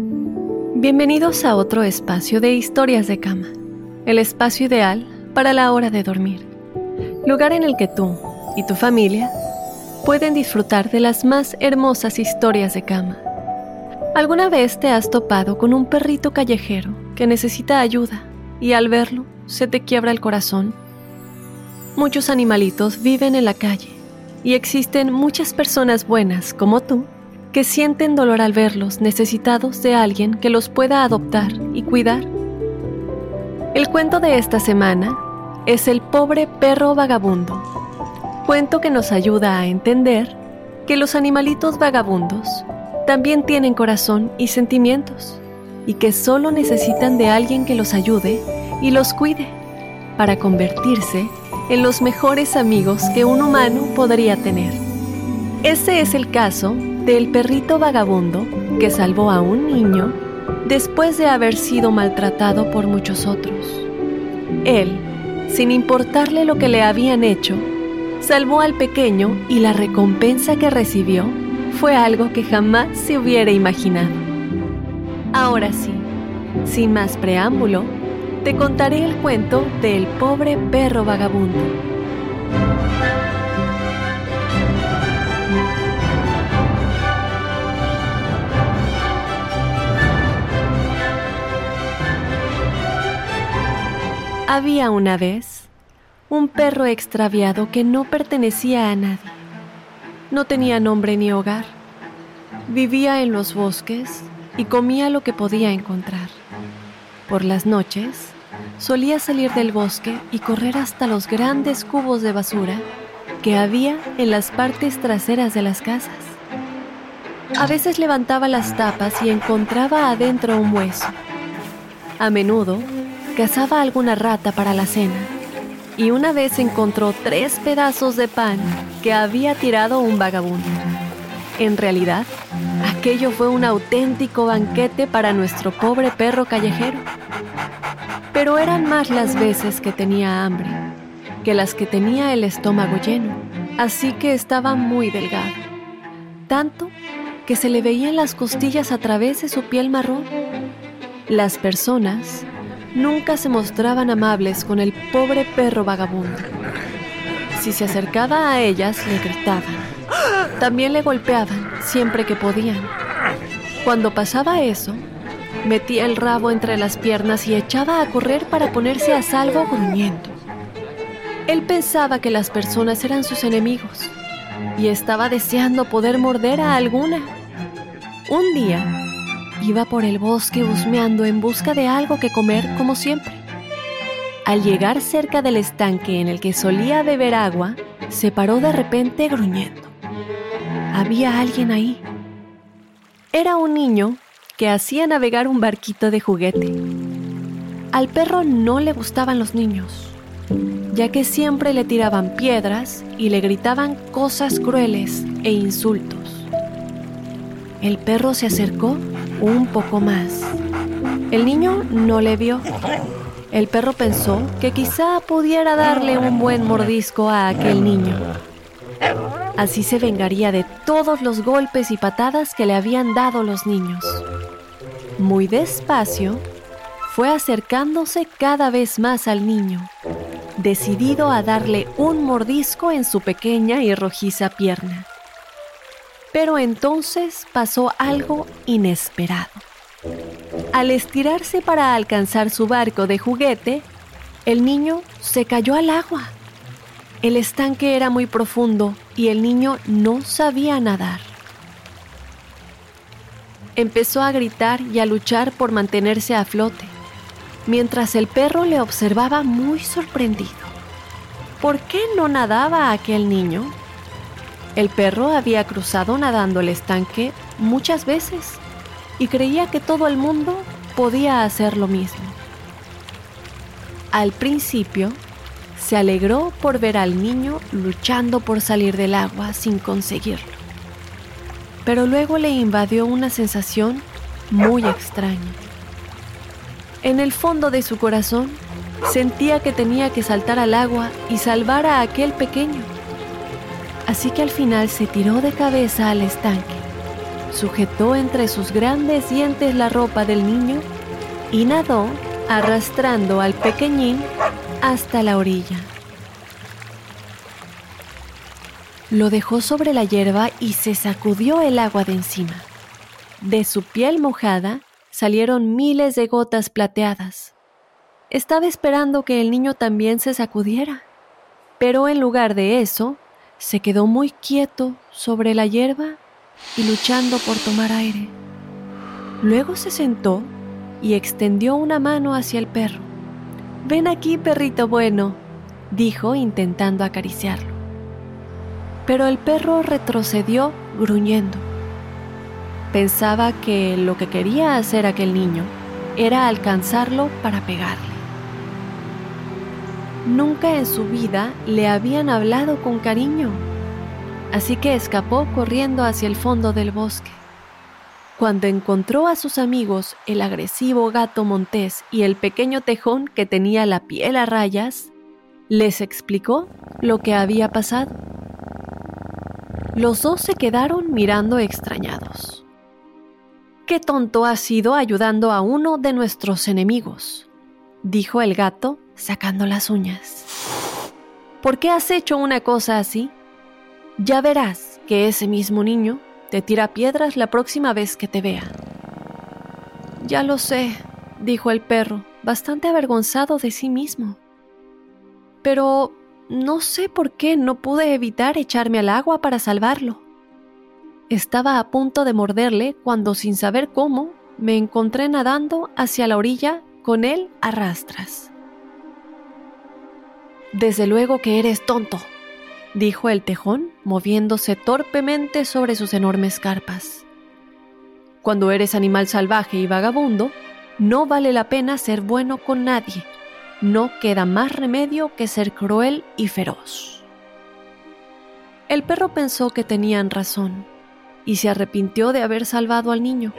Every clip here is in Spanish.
Bienvenidos a otro espacio de historias de cama, el espacio ideal para la hora de dormir, lugar en el que tú y tu familia pueden disfrutar de las más hermosas historias de cama. ¿Alguna vez te has topado con un perrito callejero que necesita ayuda y al verlo se te quiebra el corazón? Muchos animalitos viven en la calle y existen muchas personas buenas como tú que sienten dolor al verlos necesitados de alguien que los pueda adoptar y cuidar. El cuento de esta semana es El pobre perro vagabundo, cuento que nos ayuda a entender que los animalitos vagabundos también tienen corazón y sentimientos y que solo necesitan de alguien que los ayude y los cuide para convertirse en los mejores amigos que un humano podría tener. Ese es el caso del perrito vagabundo que salvó a un niño después de haber sido maltratado por muchos otros. Él, sin importarle lo que le habían hecho, salvó al pequeño y la recompensa que recibió fue algo que jamás se hubiera imaginado. Ahora sí, sin más preámbulo, te contaré el cuento del pobre perro vagabundo. Había una vez un perro extraviado que no pertenecía a nadie. No tenía nombre ni hogar. Vivía en los bosques y comía lo que podía encontrar. Por las noches, solía salir del bosque y correr hasta los grandes cubos de basura que había en las partes traseras de las casas. A veces levantaba las tapas y encontraba adentro un hueso. A menudo cazaba alguna rata para la cena y una vez encontró tres pedazos de pan que había tirado un vagabundo. En realidad, aquello fue un auténtico banquete para nuestro pobre perro callejero. Pero eran más las veces que tenía hambre que las que tenía el estómago lleno, así que estaba muy delgado. Tanto que se le veían las costillas a través de su piel marrón. Las personas nunca se mostraban amables con el pobre perro vagabundo. Si se acercaba a ellas, le gritaban. También le golpeaban siempre que podían. Cuando pasaba eso, metía el rabo entre las piernas y echaba a correr para ponerse a salvo gruñendo. Él pensaba que las personas eran sus enemigos y estaba deseando poder morder a alguna. Un día, Iba por el bosque husmeando en busca de algo que comer como siempre. Al llegar cerca del estanque en el que solía beber agua, se paró de repente gruñendo. Había alguien ahí. Era un niño que hacía navegar un barquito de juguete. Al perro no le gustaban los niños, ya que siempre le tiraban piedras y le gritaban cosas crueles e insultos. El perro se acercó un poco más. El niño no le vio. El perro pensó que quizá pudiera darle un buen mordisco a aquel niño. Así se vengaría de todos los golpes y patadas que le habían dado los niños. Muy despacio, fue acercándose cada vez más al niño, decidido a darle un mordisco en su pequeña y rojiza pierna. Pero entonces pasó algo inesperado. Al estirarse para alcanzar su barco de juguete, el niño se cayó al agua. El estanque era muy profundo y el niño no sabía nadar. Empezó a gritar y a luchar por mantenerse a flote, mientras el perro le observaba muy sorprendido. ¿por qué no nadaba aquel niño? El perro había cruzado nadando el estanque muchas veces y creía que todo el mundo podía hacer lo mismo. Al principio, se alegró por ver al niño luchando por salir del agua sin conseguirlo. Pero luego le invadió una sensación muy extraña. En el fondo de su corazón sentía que tenía que saltar al agua y salvar a aquel pequeño. Así que al final se tiró de cabeza al estanque, sujetó entre sus grandes dientes la ropa del niño y nadó arrastrando al pequeñín hasta la orilla. Lo dejó sobre la hierba y se sacudió el agua de encima. De su piel mojada salieron miles de gotas plateadas. Estaba esperando que el niño también se sacudiera, pero en lugar de eso, se quedó muy quieto sobre la hierba y luchando por tomar aire. Luego se sentó y extendió una mano hacia el perro. Ven aquí, perrito bueno, dijo intentando acariciarlo. Pero el perro retrocedió gruñendo. Pensaba que lo que quería hacer aquel niño era alcanzarlo para pegarle. Nunca en su vida le habían hablado con cariño, así que escapó corriendo hacia el fondo del bosque. Cuando encontró a sus amigos, el agresivo gato montés y el pequeño tejón que tenía la piel a rayas, les explicó lo que había pasado. Los dos se quedaron mirando extrañados. Qué tonto has sido ayudando a uno de nuestros enemigos, dijo el gato sacando las uñas. ¿Por qué has hecho una cosa así? Ya verás que ese mismo niño te tira piedras la próxima vez que te vea. Ya lo sé, dijo el perro, bastante avergonzado de sí mismo. Pero no sé por qué no pude evitar echarme al agua para salvarlo. Estaba a punto de morderle cuando, sin saber cómo, me encontré nadando hacia la orilla con él a rastras. Desde luego que eres tonto, dijo el tejón, moviéndose torpemente sobre sus enormes carpas. Cuando eres animal salvaje y vagabundo, no vale la pena ser bueno con nadie. No queda más remedio que ser cruel y feroz. El perro pensó que tenían razón y se arrepintió de haber salvado al niño.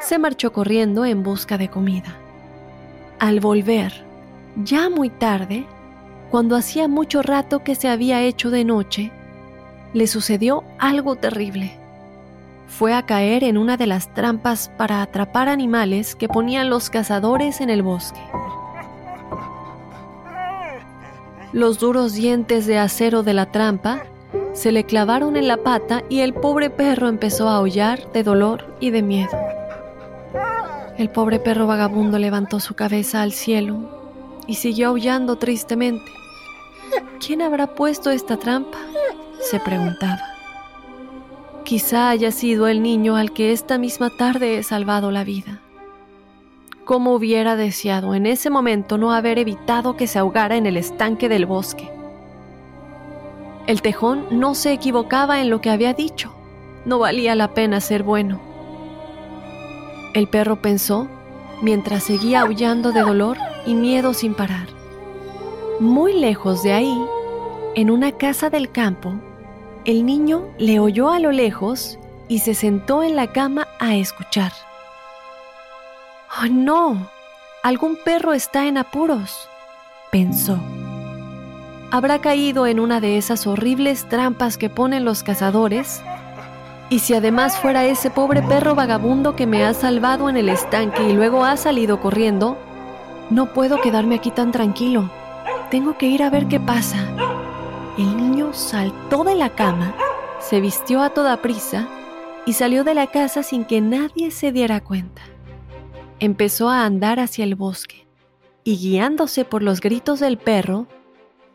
Se marchó corriendo en busca de comida. Al volver, ya muy tarde, cuando hacía mucho rato que se había hecho de noche, le sucedió algo terrible. Fue a caer en una de las trampas para atrapar animales que ponían los cazadores en el bosque. Los duros dientes de acero de la trampa se le clavaron en la pata y el pobre perro empezó a aullar de dolor y de miedo. El pobre perro vagabundo levantó su cabeza al cielo y siguió aullando tristemente. ¿Quién habrá puesto esta trampa? se preguntaba. Quizá haya sido el niño al que esta misma tarde he salvado la vida. ¿Cómo hubiera deseado en ese momento no haber evitado que se ahogara en el estanque del bosque? El tejón no se equivocaba en lo que había dicho. No valía la pena ser bueno. El perro pensó mientras seguía aullando de dolor y miedo sin parar. Muy lejos de ahí, en una casa del campo, el niño le oyó a lo lejos y se sentó en la cama a escuchar. ¡Oh, no! Algún perro está en apuros, pensó. Habrá caído en una de esas horribles trampas que ponen los cazadores. Y si además fuera ese pobre perro vagabundo que me ha salvado en el estanque y luego ha salido corriendo, no puedo quedarme aquí tan tranquilo. Tengo que ir a ver qué pasa. El niño saltó de la cama, se vistió a toda prisa y salió de la casa sin que nadie se diera cuenta. Empezó a andar hacia el bosque y guiándose por los gritos del perro,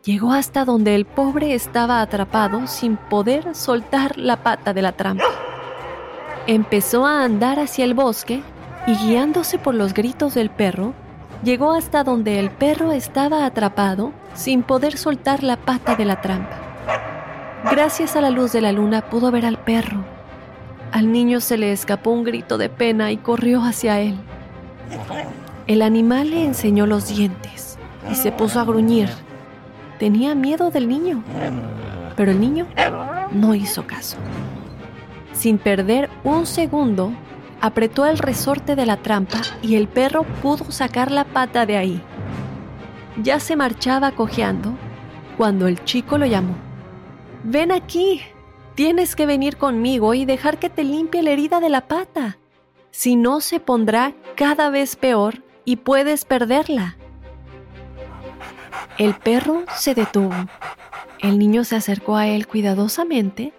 llegó hasta donde el pobre estaba atrapado sin poder soltar la pata de la trampa. Empezó a andar hacia el bosque y guiándose por los gritos del perro, llegó hasta donde el perro estaba atrapado sin poder soltar la pata de la trampa. Gracias a la luz de la luna pudo ver al perro. Al niño se le escapó un grito de pena y corrió hacia él. El animal le enseñó los dientes y se puso a gruñir. Tenía miedo del niño, pero el niño no hizo caso. Sin perder un segundo, apretó el resorte de la trampa y el perro pudo sacar la pata de ahí. Ya se marchaba cojeando cuando el chico lo llamó. Ven aquí, tienes que venir conmigo y dejar que te limpie la herida de la pata. Si no, se pondrá cada vez peor y puedes perderla. El perro se detuvo. El niño se acercó a él cuidadosamente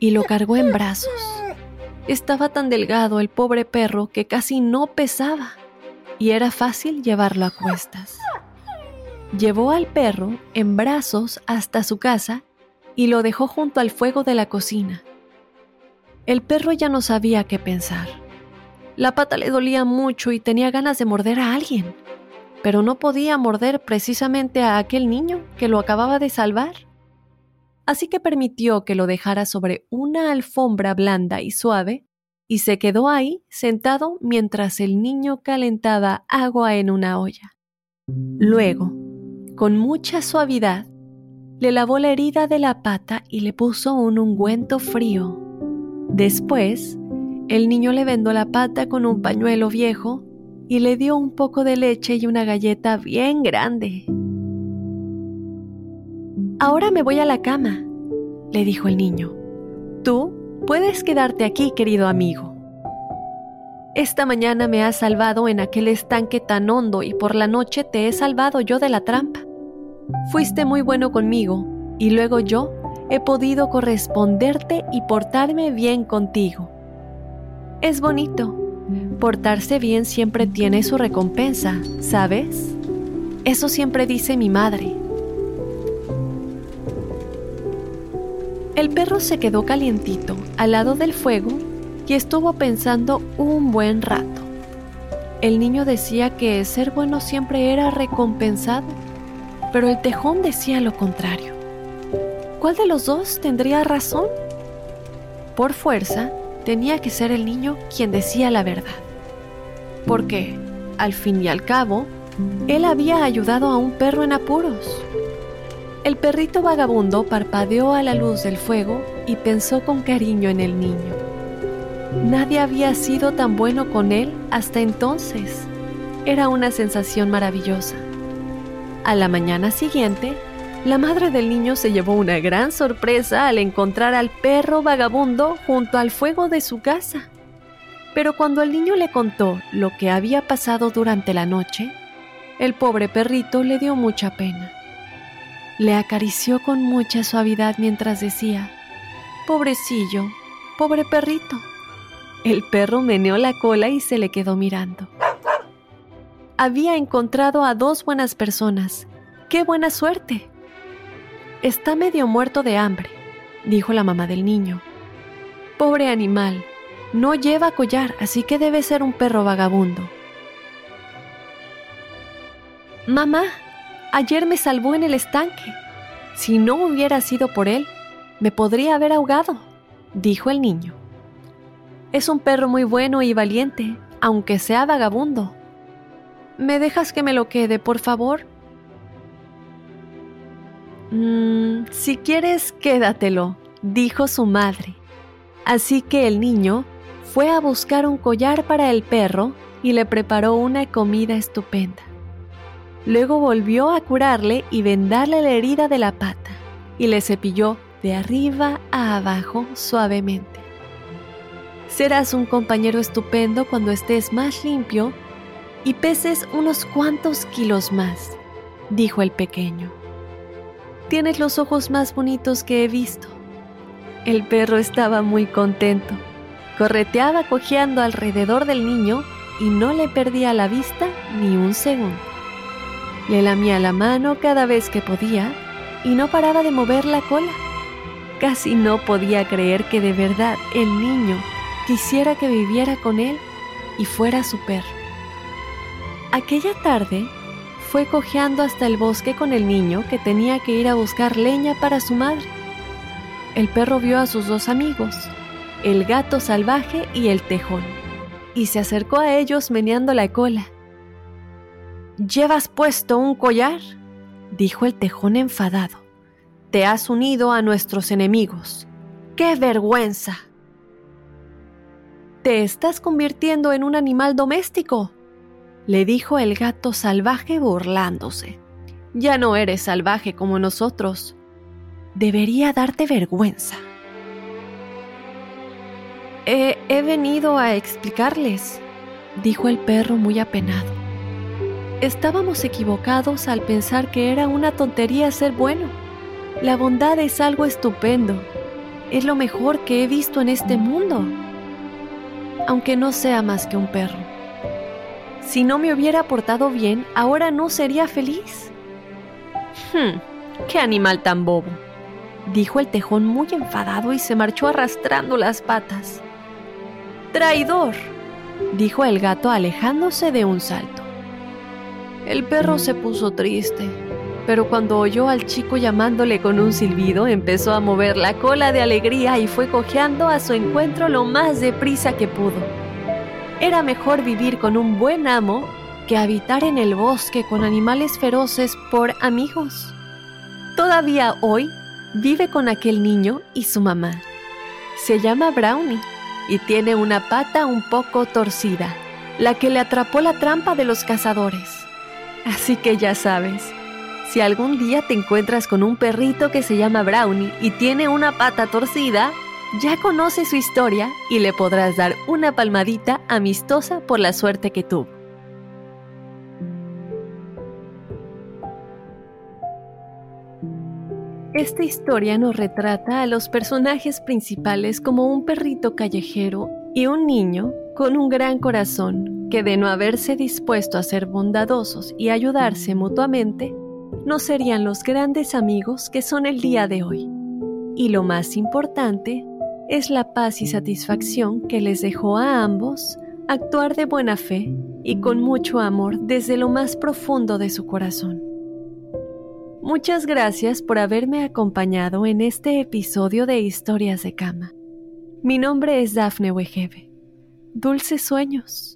y lo cargó en brazos. Estaba tan delgado el pobre perro que casi no pesaba y era fácil llevarlo a cuestas. Llevó al perro en brazos hasta su casa y lo dejó junto al fuego de la cocina. El perro ya no sabía qué pensar. La pata le dolía mucho y tenía ganas de morder a alguien, pero no podía morder precisamente a aquel niño que lo acababa de salvar así que permitió que lo dejara sobre una alfombra blanda y suave, y se quedó ahí sentado mientras el niño calentaba agua en una olla. Luego, con mucha suavidad, le lavó la herida de la pata y le puso un ungüento frío. Después, el niño le vendó la pata con un pañuelo viejo y le dio un poco de leche y una galleta bien grande. Ahora me voy a la cama, le dijo el niño. Tú puedes quedarte aquí, querido amigo. Esta mañana me has salvado en aquel estanque tan hondo y por la noche te he salvado yo de la trampa. Fuiste muy bueno conmigo y luego yo he podido corresponderte y portarme bien contigo. Es bonito. Portarse bien siempre tiene su recompensa, ¿sabes? Eso siempre dice mi madre. El perro se quedó calientito al lado del fuego y estuvo pensando un buen rato. El niño decía que ser bueno siempre era recompensado, pero el tejón decía lo contrario. ¿Cuál de los dos tendría razón? Por fuerza, tenía que ser el niño quien decía la verdad. Porque, al fin y al cabo, él había ayudado a un perro en apuros. El perrito vagabundo parpadeó a la luz del fuego y pensó con cariño en el niño. Nadie había sido tan bueno con él hasta entonces. Era una sensación maravillosa. A la mañana siguiente, la madre del niño se llevó una gran sorpresa al encontrar al perro vagabundo junto al fuego de su casa. Pero cuando el niño le contó lo que había pasado durante la noche, el pobre perrito le dio mucha pena. Le acarició con mucha suavidad mientras decía, Pobrecillo, pobre perrito. El perro meneó la cola y se le quedó mirando. Había encontrado a dos buenas personas. ¡Qué buena suerte! Está medio muerto de hambre, dijo la mamá del niño. Pobre animal, no lleva collar, así que debe ser un perro vagabundo. Mamá, Ayer me salvó en el estanque. Si no hubiera sido por él, me podría haber ahogado, dijo el niño. Es un perro muy bueno y valiente, aunque sea vagabundo. ¿Me dejas que me lo quede, por favor? Mm, si quieres, quédatelo, dijo su madre. Así que el niño fue a buscar un collar para el perro y le preparó una comida estupenda. Luego volvió a curarle y vendarle la herida de la pata y le cepilló de arriba a abajo suavemente. Serás un compañero estupendo cuando estés más limpio y peses unos cuantos kilos más, dijo el pequeño. Tienes los ojos más bonitos que he visto. El perro estaba muy contento. Correteaba cojeando alrededor del niño y no le perdía la vista ni un segundo. Le lamía la mano cada vez que podía y no paraba de mover la cola. Casi no podía creer que de verdad el niño quisiera que viviera con él y fuera su perro. Aquella tarde fue cojeando hasta el bosque con el niño que tenía que ir a buscar leña para su madre. El perro vio a sus dos amigos, el gato salvaje y el tejón, y se acercó a ellos meneando la cola. ¿Llevas puesto un collar? dijo el tejón enfadado. Te has unido a nuestros enemigos. ¡Qué vergüenza! Te estás convirtiendo en un animal doméstico, le dijo el gato salvaje burlándose. Ya no eres salvaje como nosotros. Debería darte vergüenza. He, venido a explicarles, dijo el perro muy apenado. Estábamos equivocados al pensar que era una tontería ser bueno. La bondad es algo estupendo. Es lo mejor que he visto en este mundo. Aunque no sea más que un perro. Si no me hubiera portado bien, ahora no sería feliz. Hmm, qué animal tan bobo, dijo el tejón muy enfadado y se marchó arrastrando las patas. Traidor, dijo el gato alejándose de un salto. El perro se puso triste, pero cuando oyó al chico llamándole con un silbido, empezó a mover la cola de alegría y fue cojeando a su encuentro lo más deprisa que pudo. Era mejor vivir con un buen amo que habitar en el bosque con animales feroces por amigos. Todavía hoy vive con aquel niño y su mamá. Se llama Brownie y tiene una pata un poco torcida, la que le atrapó la trampa de los cazadores. Así que ya sabes, si algún día te encuentras con un perrito que se llama Brownie y tiene una pata torcida, ya conoces su historia y le podrás dar una palmadita amistosa por la suerte que tuvo. Esta historia nos retrata a los personajes principales como un perrito callejero y un niño con un gran corazón que de no haberse dispuesto a ser bondadosos y ayudarse mutuamente, no serían los grandes amigos que son el día de hoy. Y lo más importante, es la paz y satisfacción que les dejó a ambos actuar de buena fe y con mucho amor desde lo más profundo de su corazón. Muchas gracias por haberme acompañado en este episodio de Historias de Cama. Mi nombre es Dafne Wegebe. Dulces sueños.